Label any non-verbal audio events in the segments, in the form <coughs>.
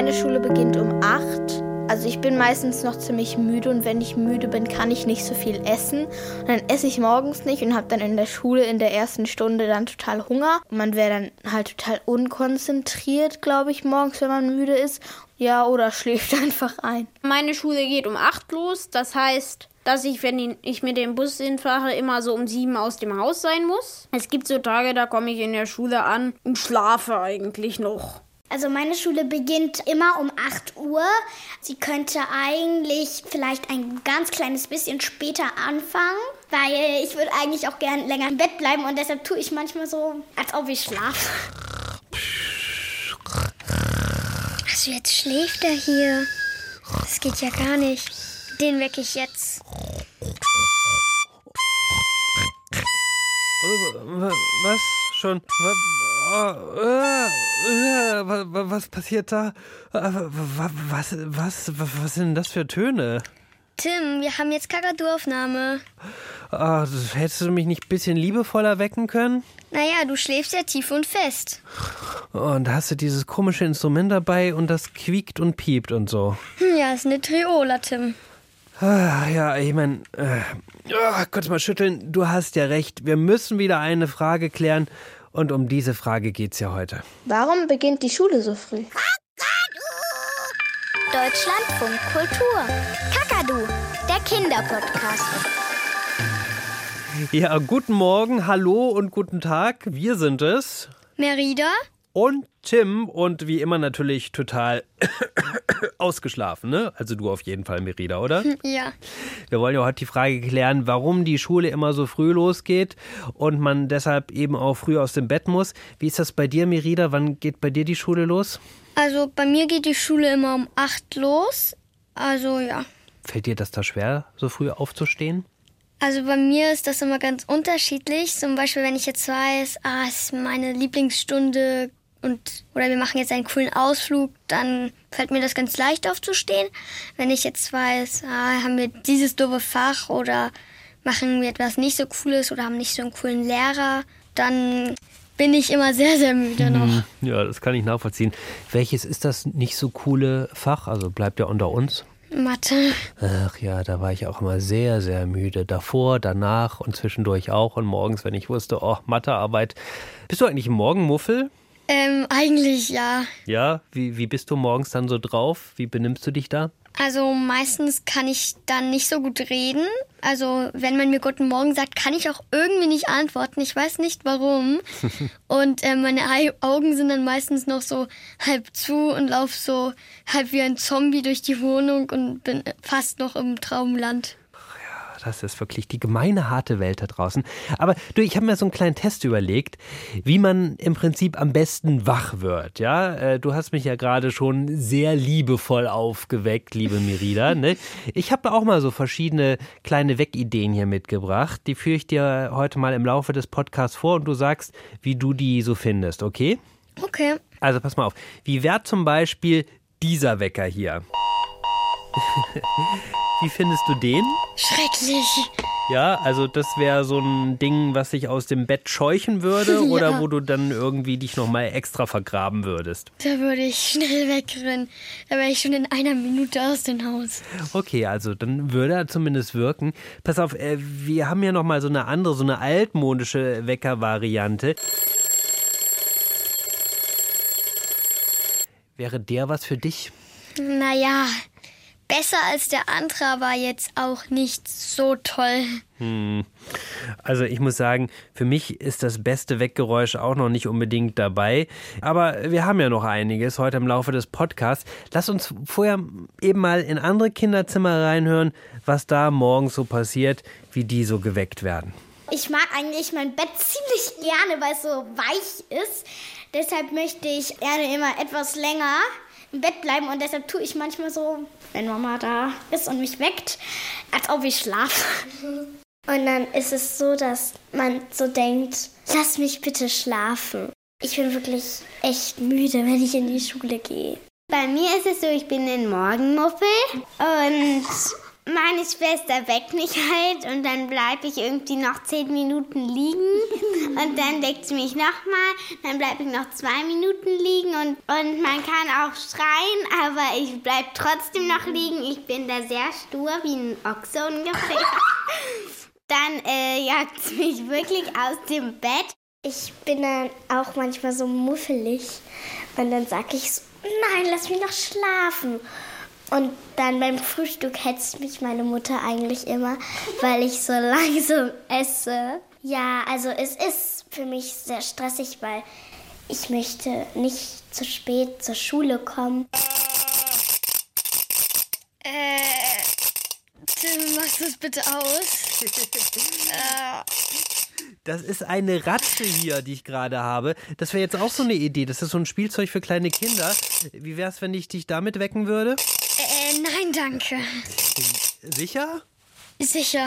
Meine Schule beginnt um 8. Also ich bin meistens noch ziemlich müde und wenn ich müde bin, kann ich nicht so viel essen. Und dann esse ich morgens nicht und habe dann in der Schule in der ersten Stunde dann total Hunger. Und man wäre dann halt total unkonzentriert, glaube ich, morgens, wenn man müde ist. Ja, oder <laughs> schläft einfach ein. Meine Schule geht um 8 los. Das heißt, dass ich, wenn ich mit dem Bus hinfahre, immer so um 7 aus dem Haus sein muss. Es gibt so Tage, da komme ich in der Schule an und schlafe eigentlich noch. Also meine Schule beginnt immer um 8 Uhr. Sie könnte eigentlich vielleicht ein ganz kleines bisschen später anfangen, weil ich würde eigentlich auch gern länger im Bett bleiben und deshalb tue ich manchmal so, als ob ich schlafe. Also jetzt schläft er hier. Das geht ja gar nicht. Den wecke ich jetzt. Was? Schon? Was passiert da? Was, was, was sind das für Töne? Tim, wir haben jetzt Kakadu-Aufnahme. Oh, hättest du mich nicht ein bisschen liebevoller wecken können? Naja, du schläfst ja tief und fest. Und hast du dieses komische Instrument dabei und das quiekt und piept und so. Hm, ja, ist eine Triola, Tim. Ah, ja, ich meine, äh, oh, kurz mal schütteln. Du hast ja recht. Wir müssen wieder eine Frage klären. Und um diese Frage geht's ja heute. Warum beginnt die Schule so früh? Deutschlandfunk Kultur. Kakadu, der Kinderpodcast. Ja, guten Morgen, hallo und guten Tag. Wir sind es. Merida? Und Tim und wie immer natürlich total <coughs> ausgeschlafen, ne? Also du auf jeden Fall, Merida, oder? <laughs> Ja. Wir wollen ja heute die Frage klären, warum die Schule immer so früh losgeht und man deshalb eben auch früh aus dem Bett muss. Wie ist das bei dir, Merida? Wann geht bei dir die Schule los? Also bei mir geht die Schule immer um 8 los. Also ja. Fällt dir das da schwer, so früh aufzustehen? Also bei mir ist das immer ganz unterschiedlich. Zum Beispiel, wenn ich jetzt weiß, ah, es ist meine Lieblingsstunde und oder wir machen jetzt einen coolen Ausflug, dann fällt mir das ganz leicht aufzustehen. Wenn ich jetzt weiß, ah, haben wir dieses doofe Fach oder machen wir etwas nicht so cooles oder haben nicht so einen coolen Lehrer, dann bin ich immer sehr, sehr müde noch. Ja, das kann ich nachvollziehen. Welches ist das nicht so coole Fach? Also bleibt ja unter uns. Mathe. Ach ja, da war ich auch immer sehr, sehr müde. Davor, danach und zwischendurch auch. Und morgens, wenn ich wusste, oh, Mathearbeit. Bist du eigentlich ein Morgenmuffel? Ähm, eigentlich ja. Ja, wie, wie bist du morgens dann so drauf? Wie benimmst du dich da? Also meistens kann ich dann nicht so gut reden. Also wenn man mir Guten Morgen sagt, kann ich auch irgendwie nicht antworten. Ich weiß nicht warum. <laughs> und äh, meine Augen sind dann meistens noch so halb zu und laufe so halb wie ein Zombie durch die Wohnung und bin fast noch im Traumland das ist wirklich die gemeine, harte Welt da draußen. Aber du, ich habe mir so einen kleinen Test überlegt, wie man im Prinzip am besten wach wird. Ja, äh, du hast mich ja gerade schon sehr liebevoll aufgeweckt, liebe Merida. <laughs> Ne? Ich habe auch mal so verschiedene kleine Weckideen hier mitgebracht. Die führe ich dir heute mal im Laufe des Podcasts vor und du sagst, wie du die so findest, okay? Okay. Also pass mal auf. Wie wäre zum Beispiel dieser Wecker hier? Wie findest du den? Schrecklich. Ja, also das wäre so ein Ding, was dich aus dem Bett scheuchen würde <laughs> ja. oder wo du dann irgendwie dich nochmal extra vergraben würdest? Da würde ich schnell wegrennen. Da wäre ich schon in einer Minute aus dem Haus. Okay, also dann würde er zumindest wirken. Pass auf, äh, wir haben ja nochmal so eine andere, so eine altmodische Wecker-Variante. Wäre der was für dich? Naja, besser als der andere, aber jetzt auch nicht so toll. Hm. Also ich muss sagen, für mich ist das beste Weggeräusch auch noch nicht unbedingt dabei. Aber wir haben ja noch einiges heute im Laufe des Podcasts. Lass uns vorher eben mal in andere Kinderzimmer reinhören, was da morgens so passiert, wie die so geweckt werden. Ich mag eigentlich mein Bett ziemlich gerne, weil es so weich ist. Deshalb möchte ich gerne immer etwas länger im Bett bleiben und deshalb tue ich manchmal so, wenn Mama da ist und mich weckt, als ob ich schlafe. <laughs> Und dann ist es so, dass man so denkt, lass mich bitte schlafen. Ich bin wirklich echt müde, wenn ich in die Schule gehe. Bei mir ist es so, ich bin ein Morgenmuffel und meine Schwester weckt mich halt und dann bleibe ich irgendwie noch zehn Minuten liegen und dann weckt sie mich nochmal, dann bleibe ich noch zwei Minuten liegen und, und man kann auch schreien, aber ich bleibe trotzdem noch liegen. Ich bin da sehr stur, wie ein Ochse ungefähr. <laughs> Dann äh, jagt sie mich wirklich aus dem Bett. Ich bin dann auch manchmal so muffelig und dann sage ich so, nein, lass mich noch schlafen. Und dann beim Frühstück hetzt mich meine Mutter eigentlich immer, weil ich so <laughs> langsam esse. Ja, also es ist für mich sehr stressig, weil ich möchte nicht zu spät zur Schule kommen. Äh, Tim, machst du es bitte aus? <laughs> Das ist eine Ratte hier, die ich gerade habe. Das wäre jetzt auch so eine Idee. Das ist so ein Spielzeug für kleine Kinder. Wie wäre es, wenn ich dich damit wecken würde? Danke. Sicher? Sicher.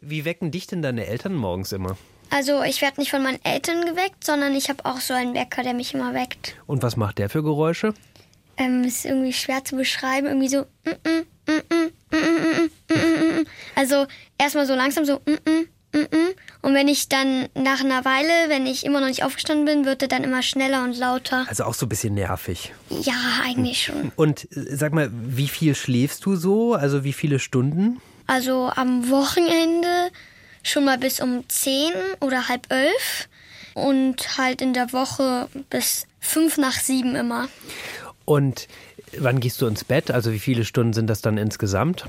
Wie wecken dich denn deine Eltern morgens immer? Also ich werde nicht von meinen Eltern geweckt, sondern ich habe auch so einen Wecker, der mich immer weckt. Und was macht der für Geräusche? Ähm, ist irgendwie schwer zu beschreiben, irgendwie so. Also erstmal so langsam so. Mm, mm, und wenn ich dann nach einer Weile, wenn ich immer noch nicht aufgestanden bin, wird er dann immer schneller und lauter. Also auch so ein bisschen nervig. Ja, eigentlich schon. Und äh, sag mal, wie viel schläfst du so? Also wie viele Stunden? Also am Wochenende schon mal bis um 10 oder halb elf. Und halt in der Woche bis fünf nach sieben immer. Und wann gehst du ins Bett? Also wie viele Stunden sind das dann insgesamt?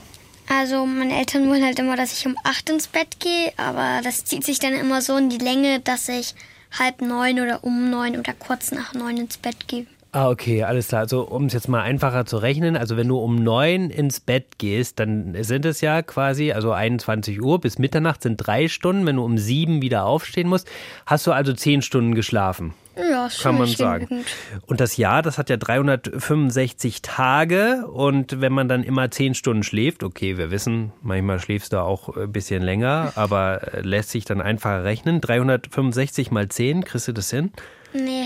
Also meine Eltern wollen halt immer, dass ich um acht ins Bett gehe, aber das zieht sich dann immer so in die Länge, dass ich halb neun oder um neun oder kurz nach neun ins Bett gehe. Ah, okay, alles klar. Also um es jetzt mal einfacher zu rechnen, also wenn du um neun ins Bett gehst, dann sind es ja quasi, also 21 Uhr bis Mitternacht sind drei Stunden. Wenn du um sieben wieder aufstehen musst, hast du also zehn Stunden geschlafen. Ja, Kann man sagen. Und das Jahr, das hat ja 365 Tage und wenn man dann immer 10 Stunden schläft, okay, wir wissen, manchmal schläfst du auch ein bisschen länger, aber äh, lässt sich dann einfacher rechnen. 365 mal 10, kriegst du das hin? Nee.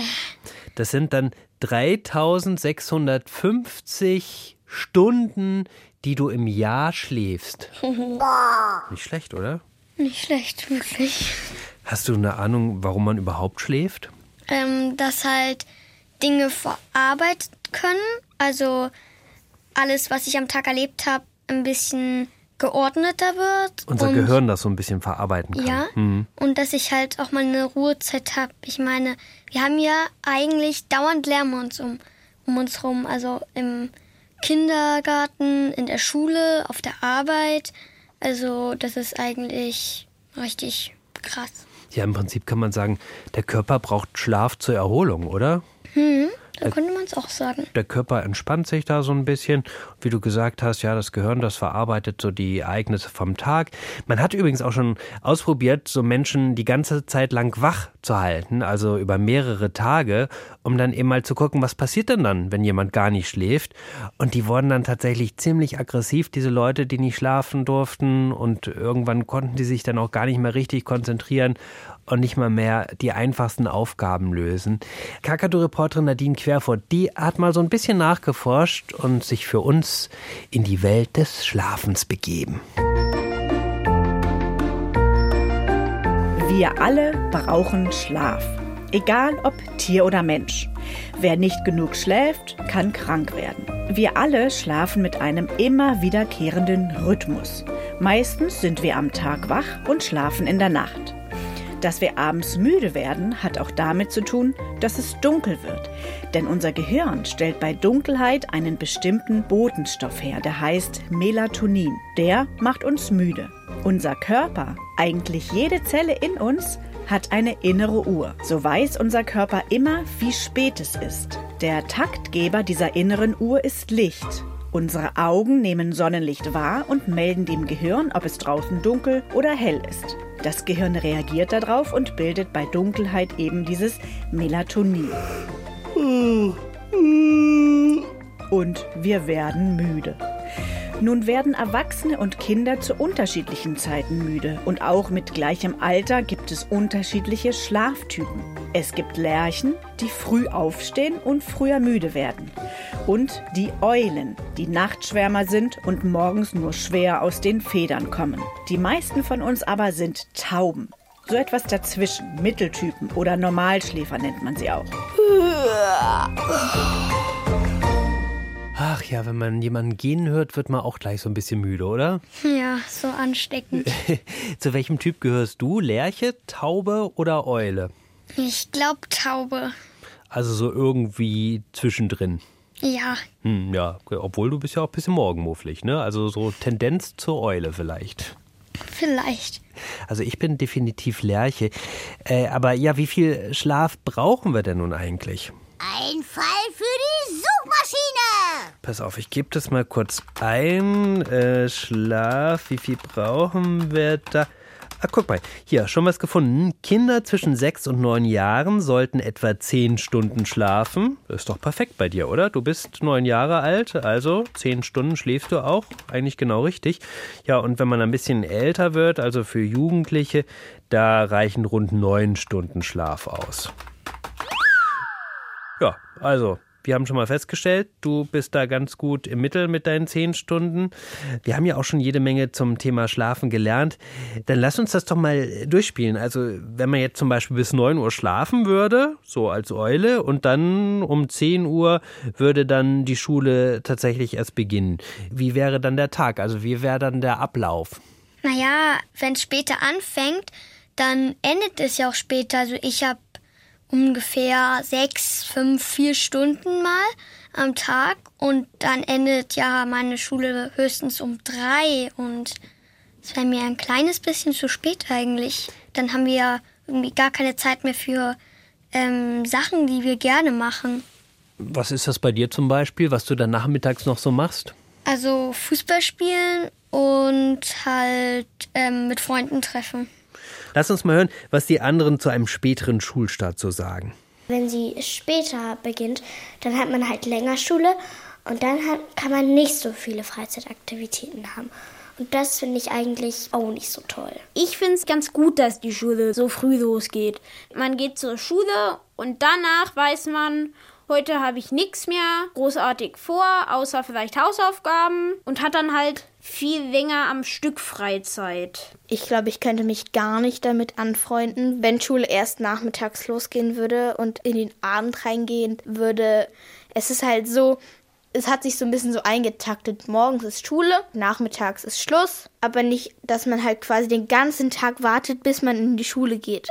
Das sind dann 3650 Stunden, die du im Jahr schläfst. <laughs> Nicht schlecht, oder? Nicht schlecht, wirklich. Hast du eine Ahnung, warum man überhaupt schläft? Ähm, dass halt Dinge verarbeitet können. Also alles, was ich am Tag erlebt habe, ein bisschen geordneter wird. Unser und, Gehirn das so ein bisschen verarbeiten kann. Ja. Mhm. Und dass ich halt auch mal eine Ruhezeit habe. Ich meine, wir haben ja eigentlich dauernd Lärm um uns um, um uns rum. Also im Kindergarten, in der Schule, auf der Arbeit. Also das ist eigentlich richtig krass. Ja, im Prinzip kann man sagen, der Körper braucht Schlaf zur Erholung, oder? Da könnte man es auch sagen. Der Körper entspannt sich da so ein bisschen. Wie du gesagt hast, ja, das Gehirn, das verarbeitet so die Ereignisse vom Tag. Man hat übrigens auch schon ausprobiert, so Menschen die ganze Zeit lang wach zu halten, also über mehrere Tage, um dann eben mal zu gucken, was passiert denn dann, wenn jemand gar nicht schläft. Und die wurden dann tatsächlich ziemlich aggressiv, diese Leute, die nicht schlafen durften. Und irgendwann konnten die sich dann auch gar nicht mehr richtig konzentrieren und nicht mal mehr die einfachsten Aufgaben lösen. Kakadu-Reporterin Nadine Querfurt, die hat mal so ein bisschen nachgeforscht und sich für uns in die Welt des Schlafens begeben. Wir alle brauchen Schlaf. Egal ob Tier oder Mensch. Wer nicht genug schläft, kann krank werden. Wir alle schlafen mit einem immer wiederkehrenden Rhythmus. Meistens sind wir am Tag wach und schlafen in der Nacht. Dass wir abends müde werden, hat auch damit zu tun, dass es dunkel wird. Denn unser Gehirn stellt bei Dunkelheit einen bestimmten Botenstoff her, der heißt Melatonin. Der macht uns müde. Unser Körper, eigentlich jede Zelle in uns, hat eine innere Uhr. So weiß unser Körper immer, wie spät es ist. Der Taktgeber dieser inneren Uhr ist Licht. Unsere Augen nehmen Sonnenlicht wahr und melden dem Gehirn, ob es draußen dunkel oder hell ist. Das Gehirn reagiert darauf und bildet bei Dunkelheit eben dieses Melatonin. Und wir werden müde. Nun werden Erwachsene und Kinder zu unterschiedlichen Zeiten müde und auch mit gleichem Alter gibt es unterschiedliche Schlaftypen. Es gibt Lerchen, die früh aufstehen und früher müde werden. Und die Eulen, die Nachtschwärmer sind und morgens nur schwer aus den Federn kommen. Die meisten von uns aber sind Tauben. So etwas dazwischen, Mitteltypen oder Normalschläfer nennt man sie auch. Ach ja, wenn man jemanden gehen hört, wird man auch gleich so ein bisschen müde, oder? Ja, so ansteckend. <laughs> Zu welchem Typ gehörst du? Lerche, Taube oder Eule? Ich glaube Taube. Also so irgendwie zwischendrin. Ja, Hm, ja, obwohl du bist ja auch ein bisschen morgenmufflig, ne? Also so Tendenz zur Eule vielleicht. vielleicht. Also ich bin definitiv Lerche. Äh, aber ja, wie viel Schlaf brauchen wir denn nun eigentlich? Ein Fall für die Suchmaschine. Pass auf, ich gebe das mal kurz ein. Äh, Schlaf, wie viel brauchen wir da? Ah, guck mal, hier, schon was gefunden. Kinder zwischen sechs und neun Jahren sollten etwa zehn Stunden schlafen. Ist doch perfekt bei dir, oder? Du bist neun Jahre alt, also zehn Stunden schläfst du auch. Eigentlich genau richtig. Ja, und wenn man ein bisschen älter wird, also für Jugendliche, da reichen rund neun Stunden Schlaf aus. Ja, also, wir haben schon mal festgestellt, du bist da ganz gut im Mittel mit deinen zehn Stunden. Wir haben ja auch schon jede Menge zum Thema Schlafen gelernt. Dann lass uns das doch mal durchspielen. Also, wenn man jetzt zum Beispiel bis 9 Uhr schlafen würde, so als Eule, und dann um 10 Uhr würde dann die Schule tatsächlich erst beginnen. Wie wäre dann der Tag? Also, wie wäre dann der Ablauf? Naja, wenn es später anfängt, dann endet es ja auch später. Also ich habe ungefähr sechs, fünf, vier Stunden mal am Tag und dann endet ja meine Schule höchstens um drei und es wäre mir ein kleines bisschen zu spät eigentlich. Dann haben wir ja irgendwie gar keine Zeit mehr für ähm, Sachen, die wir gerne machen. Was ist das bei dir zum Beispiel, was du dann nachmittags noch so machst? Also Fußball spielen und halt ähm, mit Freunden treffen. Lass uns mal hören, was die anderen zu einem späteren Schulstart so sagen. Wenn sie später beginnt, dann hat man halt länger Schule und dann hat, kann man nicht so viele Freizeitaktivitäten haben. Und das finde ich eigentlich auch nicht so toll. Ich finde es ganz gut, dass die Schule so früh losgeht. Man geht zur Schule und danach weiß man, heute habe ich nichts mehr großartig vor, außer vielleicht Hausaufgaben und hat dann halt viel länger am Stück Freizeit. Ich glaube, ich könnte mich gar nicht damit anfreunden, wenn Schule erst nachmittags losgehen würde und in den Abend reingehen würde. Es ist halt so, es hat sich so ein bisschen so eingetaktet. Morgens ist Schule, nachmittags ist Schluss, aber nicht, dass man halt quasi den ganzen Tag wartet, bis man in die Schule geht.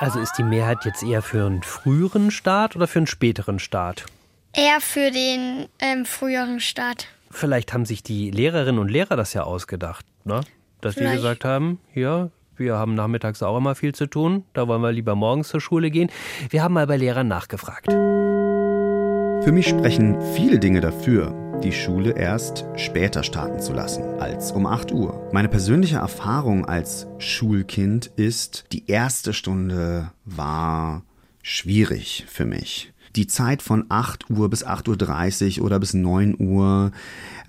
Also ist die Mehrheit jetzt eher für einen früheren Start oder für einen späteren Start? Eher für den ähm, früheren Start. Vielleicht haben sich die Lehrerinnen und Lehrer das ja ausgedacht, ne? Dass die Vielleicht. gesagt haben, ja, wir haben nachmittags auch immer viel zu tun, da wollen wir lieber morgens zur Schule gehen. Wir haben mal bei Lehrern nachgefragt. Für mich sprechen viele Dinge dafür, die Schule erst später starten zu lassen als um 8 Uhr. Meine persönliche Erfahrung als Schulkind ist, die erste Stunde war schwierig für mich. Die Zeit von 8 Uhr bis 8.30 Uhr oder bis 9 Uhr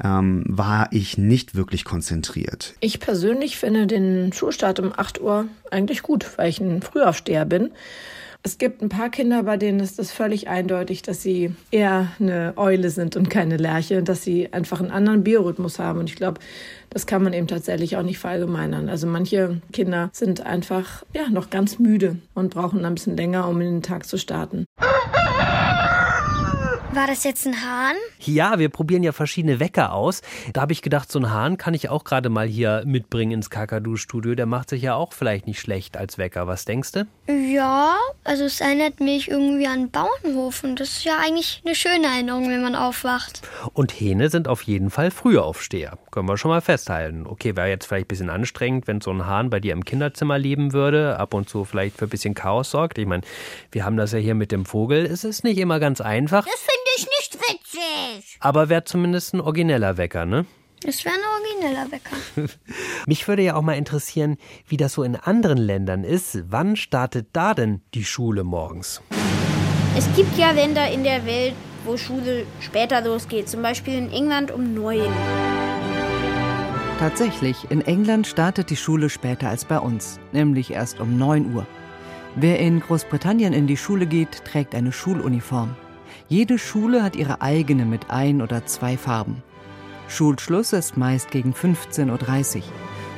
ähm, war ich nicht wirklich konzentriert. Ich persönlich finde den Schulstart um 8 Uhr eigentlich gut, weil ich ein Frühaufsteher bin. Es gibt ein paar Kinder, bei denen ist es völlig eindeutig, dass sie eher eine Eule sind und keine Lerche, dass sie einfach einen anderen Biorhythmus haben. Und ich glaube, das kann man eben tatsächlich auch nicht verallgemeinern. Also manche Kinder sind einfach ja noch ganz müde und brauchen ein bisschen länger, um in den Tag zu starten. War das jetzt ein Hahn? Ja, wir probieren ja verschiedene Wecker aus. Da habe ich gedacht, so einen Hahn kann ich auch gerade mal hier mitbringen ins Kakadu-Studio. Der macht sich ja auch vielleicht nicht schlecht als Wecker. Was denkst du? Ja, also es erinnert mich irgendwie an Bauernhof und das ist ja eigentlich eine schöne Erinnerung, wenn man aufwacht. Und Hähne sind auf jeden Fall Frühaufsteher. Können wir schon mal festhalten. Okay, wäre jetzt vielleicht ein bisschen anstrengend, wenn so ein Hahn bei dir im Kinderzimmer leben würde, ab und zu vielleicht für ein bisschen Chaos sorgt. Ich meine, wir haben das ja hier mit dem Vogel. Es ist nicht immer ganz einfach, Das finde ich nicht witzig. aber wäre zumindest ein origineller Wecker, ne? Es wäre ein origineller Wecker. <laughs> Mich würde ja auch mal interessieren, wie das so in anderen Ländern ist. Wann startet da denn die Schule morgens? Es gibt ja Länder in der Welt, wo Schule später losgeht, zum Beispiel in England um neun. Tatsächlich, in England startet die Schule später als bei uns, nämlich erst um 9 Uhr. Wer in Großbritannien in die Schule geht, trägt eine Schuluniform. Jede Schule hat ihre eigene mit ein oder zwei Farben. Schulschluss ist meist gegen 15.30 Uhr.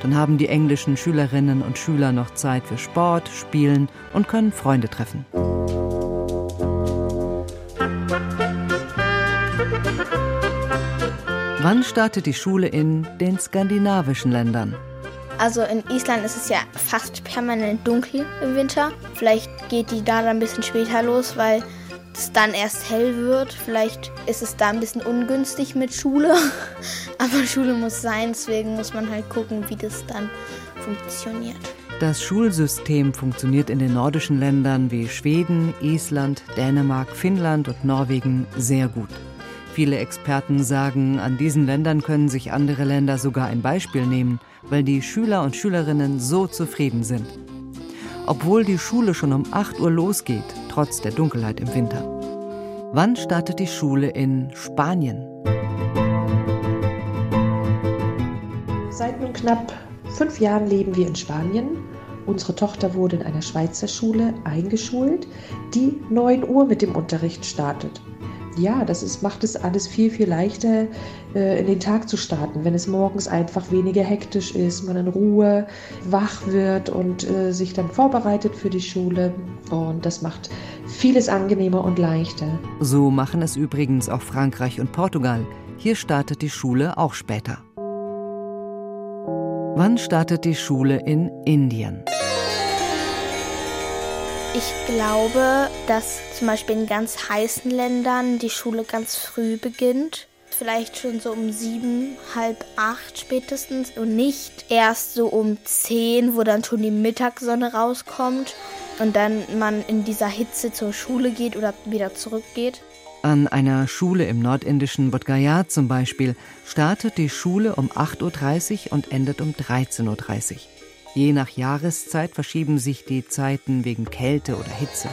Dann haben die englischen Schülerinnen und Schüler noch Zeit für Sport, Spielen und können Freunde treffen. Wann startet die Schule in den skandinavischen Ländern? Also in Island ist es ja fast permanent dunkel im Winter. Vielleicht geht die da dann ein bisschen später los, weil es dann erst hell wird. Vielleicht ist es da ein bisschen ungünstig mit Schule. <laughs> Aber Schule muss sein, deswegen muss man halt gucken, wie das dann funktioniert. Das Schulsystem funktioniert in den nordischen Ländern wie Schweden, Island, Dänemark, Finnland und Norwegen sehr gut. Viele Experten sagen, an diesen Ländern können sich andere Länder sogar ein Beispiel nehmen, weil die Schüler und Schülerinnen so zufrieden sind. Obwohl die Schule schon um 8 Uhr losgeht, trotz der Dunkelheit im Winter. Wann startet die Schule in Spanien? Seit nun knapp fünf Jahren leben wir in Spanien. Unsere Tochter wurde in einer Schweizer Schule eingeschult, die 9 Uhr mit dem Unterricht startet ja, das ist, macht es alles viel, viel leichter, äh, in den Tag zu starten, wenn es morgens einfach weniger hektisch ist, man in Ruhe wach wird und äh, sich dann vorbereitet für die Schule. Und das macht vieles angenehmer und leichter. So machen es übrigens auch Frankreich und Portugal. Hier startet die Schule auch später. Wann startet die Schule in Indien? Ich glaube, dass zum Beispiel in ganz heißen Ländern die Schule ganz früh beginnt. Vielleicht schon so um sieben, halb acht spätestens und nicht erst so um zehn, wo dann schon die Mittagssonne rauskommt und dann man in dieser Hitze zur Schule geht oder wieder zurückgeht. An einer Schule im nordindischen Bodh zum Beispiel startet die Schule um 8.30 Uhr und endet um 13.30 Uhr. Je nach Jahreszeit verschieben sich die Zeiten wegen Kälte oder Hitze.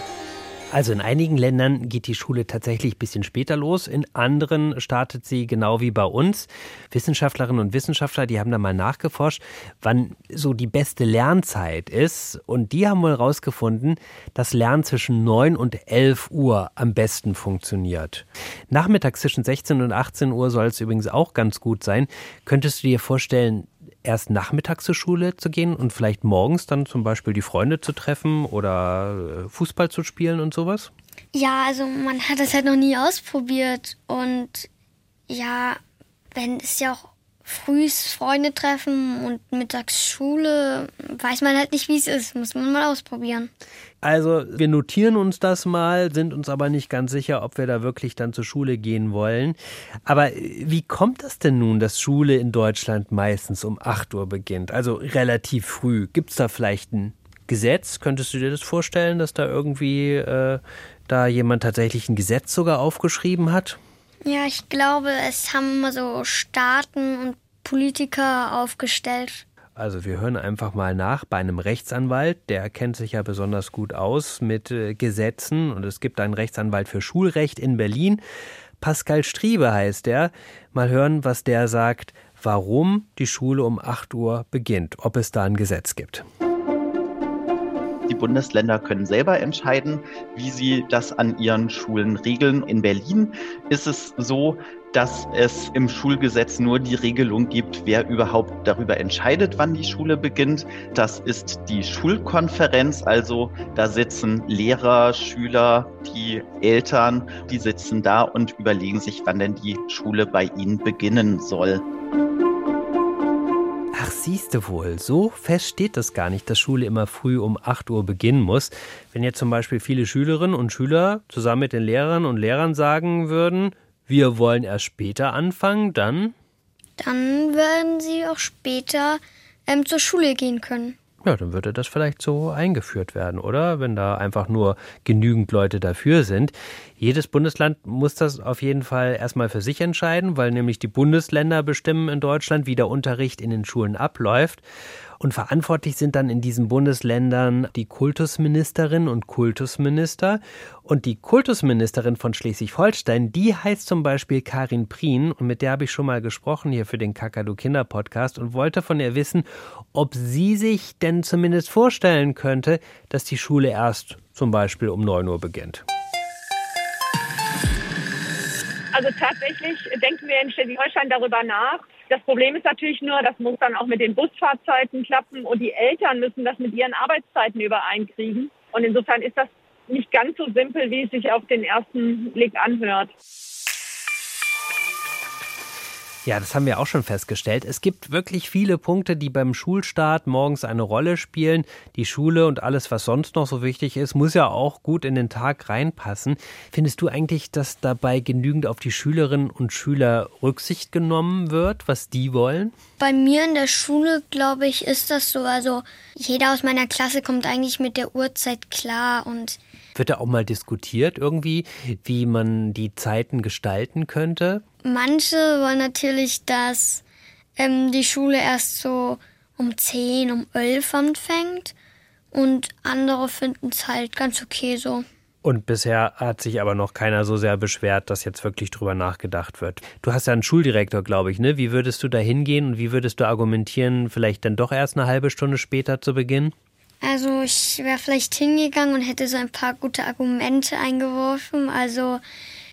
Also in einigen Ländern geht die Schule tatsächlich ein bisschen später los, in anderen startet sie genau wie bei uns. Wissenschaftlerinnen und Wissenschaftler, die haben da mal nachgeforscht, wann so die beste Lernzeit ist. Und die haben wohl herausgefunden, dass Lernen zwischen 9 und 11 Uhr am besten funktioniert. Nachmittags zwischen 16 und 18 Uhr soll es übrigens auch ganz gut sein. Könntest du dir vorstellen, erst nachmittags zur Schule zu gehen und vielleicht morgens dann zum Beispiel die Freunde zu treffen oder äh, Fußball zu spielen und sowas? Ja, also man hat das halt noch nie ausprobiert und ja, wenn es ja auch frühs Freunde treffen und mittags Schule, weiß man halt nicht, wie es ist. Muss man mal ausprobieren. Also wir notieren uns das mal, sind uns aber nicht ganz sicher, ob wir da wirklich dann zur Schule gehen wollen. Aber wie kommt das denn nun, dass Schule in Deutschland meistens um 8 Uhr beginnt? Also relativ früh. Gibt es da vielleicht ein Gesetz? Könntest du dir das vorstellen, dass da irgendwie äh, da jemand tatsächlich ein Gesetz sogar aufgeschrieben hat? Ja, ich glaube, es haben immer so Staaten und Politiker aufgestellt. Also wir hören einfach mal nach bei einem Rechtsanwalt, der kennt sich ja besonders gut aus mit äh, Gesetzen und es gibt einen Rechtsanwalt für Schulrecht in Berlin. Pascal Striebe heißt er. Mal hören, was der sagt, warum die Schule um 8 Uhr beginnt, ob es da ein Gesetz gibt. Die Bundesländer können selber entscheiden, wie sie das an ihren Schulen regeln. In Berlin ist es so, dass es im Schulgesetz nur die Regelung gibt, wer überhaupt darüber entscheidet, wann die Schule beginnt. Das ist die Schulkonferenz, also da sitzen Lehrer, Schüler, die Eltern, die sitzen da und überlegen sich, wann denn die Schule bei ihnen beginnen soll. Ach, siehste wohl, so fest steht das gar nicht, dass Schule immer früh um 8 Uhr beginnen muss. Wenn jetzt zum Beispiel viele Schülerinnen und Schüler zusammen mit den Lehrern und Lehrern sagen würden, wir wollen erst später anfangen, dann? Dann werden sie auch später ähm, zur Schule gehen können. Ja, dann würde das vielleicht so eingeführt werden, oder? Wenn da einfach nur genügend Leute dafür sind. Jedes Bundesland muss das auf jeden Fall erstmal für sich entscheiden, weil nämlich die Bundesländer bestimmen in Deutschland, wie der Unterricht in den Schulen abläuft. Und verantwortlich sind dann in diesen Bundesländern die Kultusministerin und Kultusminister. Und die Kultusministerin von Schleswig-Holstein, die heißt zum Beispiel Karin Prien. Und mit der habe ich schon mal gesprochen hier für den Kakadu Kinder Podcast und wollte von ihr wissen, ob sie sich denn zumindest vorstellen könnte, dass die Schule erst zum Beispiel um 9 Uhr beginnt. Also tatsächlich denken wir in Schleswig-Holstein darüber nach. Das Problem ist natürlich nur, das muss dann auch mit den Busfahrzeiten klappen und die Eltern müssen das mit ihren Arbeitszeiten übereinkriegen. Und insofern ist das nicht ganz so simpel, wie es sich auf den ersten Blick anhört. Ja, das haben wir auch schon festgestellt. Es gibt wirklich viele Punkte, die beim Schulstart morgens eine Rolle spielen. Die Schule und alles, was sonst noch so wichtig ist, muss ja auch gut in den Tag reinpassen. Findest du eigentlich, dass dabei genügend auf die Schülerinnen und Schüler Rücksicht genommen wird, was die wollen? Bei mir in der Schule, glaube ich, ist das so. Also jeder aus meiner Klasse kommt eigentlich mit der Uhrzeit klar und wird da auch mal diskutiert irgendwie, wie man die Zeiten gestalten könnte? Manche wollen natürlich, dass ähm, die Schule erst so um 10, um 11 anfängt und andere finden es halt ganz okay so. Und bisher hat sich aber noch keiner so sehr beschwert, dass jetzt wirklich drüber nachgedacht wird. Du hast ja einen Schuldirektor, glaube ich, ne? Wie würdest du da hingehen und wie würdest du argumentieren, vielleicht dann doch erst eine halbe Stunde später zu Beginn? Also ich wäre vielleicht hingegangen und hätte so ein paar gute Argumente eingeworfen. Also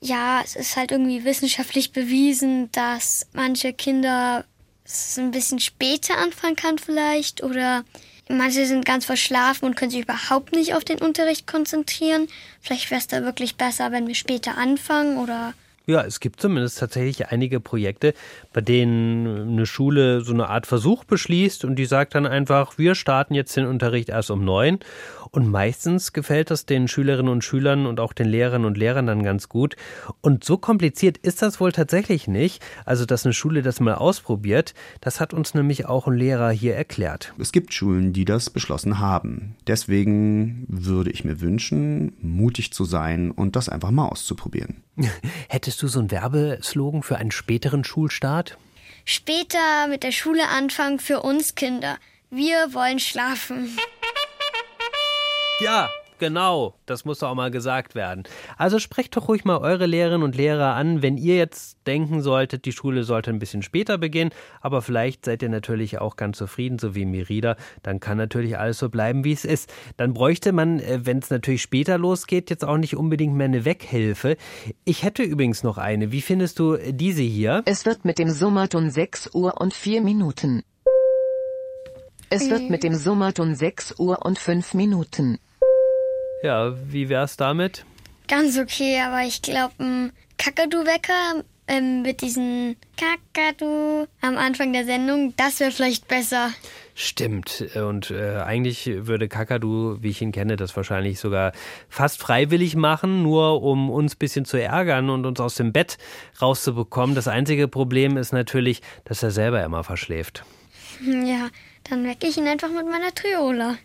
ja, es ist halt irgendwie wissenschaftlich bewiesen, dass manche Kinder es ein bisschen später anfangen kann vielleicht oder manche sind ganz verschlafen und können sich überhaupt nicht auf den Unterricht konzentrieren. Vielleicht wäre es da wirklich besser, wenn wir später anfangen oder ja, es gibt zumindest tatsächlich einige Projekte, bei denen eine Schule so eine Art Versuch beschließt und die sagt dann einfach, wir starten jetzt den Unterricht erst um neun. Und meistens gefällt das den Schülerinnen und Schülern und auch den Lehrerinnen und Lehrern dann ganz gut. Und so kompliziert ist das wohl tatsächlich nicht. Also, dass eine Schule das mal ausprobiert, das hat uns nämlich auch ein Lehrer hier erklärt. Es gibt Schulen, die das beschlossen haben. Deswegen würde ich mir wünschen, mutig zu sein und das einfach mal auszuprobieren. <laughs> Hättest du so einen Werbeslogan für einen späteren Schulstart? Später mit der Schule anfangen für uns Kinder. Wir wollen schlafen. Ja, Genau, das muss auch mal gesagt werden. Also sprecht doch ruhig mal eure Lehrerinnen und Lehrer an, wenn ihr jetzt denken solltet, die Schule sollte ein bisschen später beginnen, aber vielleicht seid ihr natürlich auch ganz zufrieden, so wie Merida, dann kann natürlich alles so bleiben, wie es ist. Dann bräuchte man, äh, wenn es natürlich später losgeht, jetzt auch nicht unbedingt mehr eine Weghilfe. Ich hätte übrigens noch eine. Wie findest du diese hier? Es wird mit dem Summerton 6 Uhr und 4 Minuten. Es wird mit dem Summerton 6 Uhr und 5 Minuten. Ja, wie wär's damit? Ganz okay, aber ich glaube, ein Kakadu-Wecker ähm, mit diesen Kakadu am Anfang der Sendung, das wäre vielleicht besser. Stimmt. Und äh, eigentlich würde Kakadu, wie ich ihn kenne, das wahrscheinlich sogar fast freiwillig machen, nur um uns ein bisschen zu ärgern und uns aus dem Bett rauszubekommen. Das einzige Problem ist natürlich, dass er selber immer verschläft. Ja, dann wecke ich ihn einfach mit meiner Triola.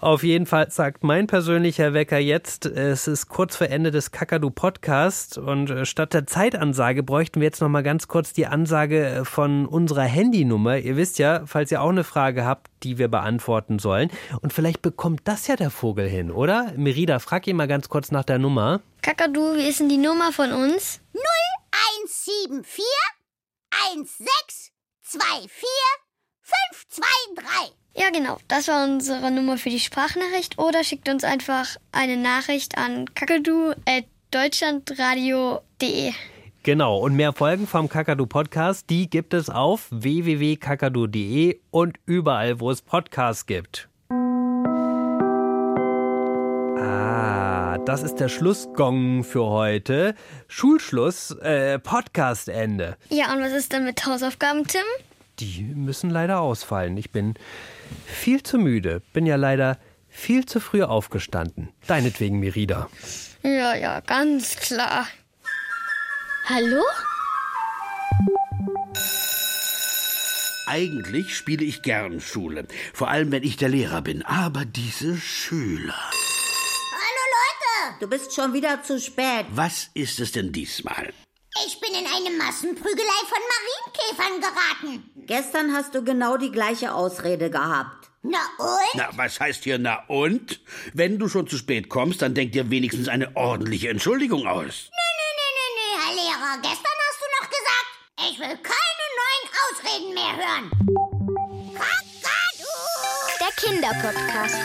Auf jeden Fall sagt mein persönlicher Wecker jetzt, es ist kurz vor Ende des Kakadu Podcast und äh, statt der Zeitansage bräuchten wir jetzt noch mal ganz kurz die Ansage äh, von unserer Handynummer. Ihr wisst ja, falls ihr auch eine Frage habt, die wir beantworten sollen. Und vielleicht bekommt das ja der Vogel hin, oder? Merida, frag ihn mal ganz kurz nach der Nummer. Kakadu, wie ist denn die Nummer von uns? 0174 1624 523. Ja, genau. Das war unsere Nummer für die Sprachnachricht. Oder schickt uns einfach eine Nachricht an kakadu.deutschlandradio.de. Genau, und mehr Folgen vom Kakadu Podcast, die gibt es auf www.kakadu.de und überall, wo es Podcasts gibt. Ah, das ist der Schlussgong für heute. Schulschluss, äh, Podcastende. Ja, und was ist denn mit Hausaufgaben, Tim? Die müssen leider ausfallen. Ich bin viel zu müde, bin ja leider viel zu früh aufgestanden. Deinetwegen, Mirida. Ja, ja, ganz klar. Hallo? Eigentlich spiele ich gern Schule, vor allem wenn ich der Lehrer bin. Aber diese Schüler. Hallo Leute, du bist schon wieder zu spät. Was ist es denn diesmal? Ich bin in eine Massenprügelei von Marienkäfern geraten. Gestern hast du genau die gleiche Ausrede gehabt. Na und? Na, was heißt hier na und? Wenn du schon zu spät kommst, dann denk dir wenigstens eine ordentliche Entschuldigung aus. Nee, nee, nee, nee, nee, Herr Lehrer. Gestern hast du noch gesagt, ich will keine neuen Ausreden mehr hören. Der Kinderpodcast.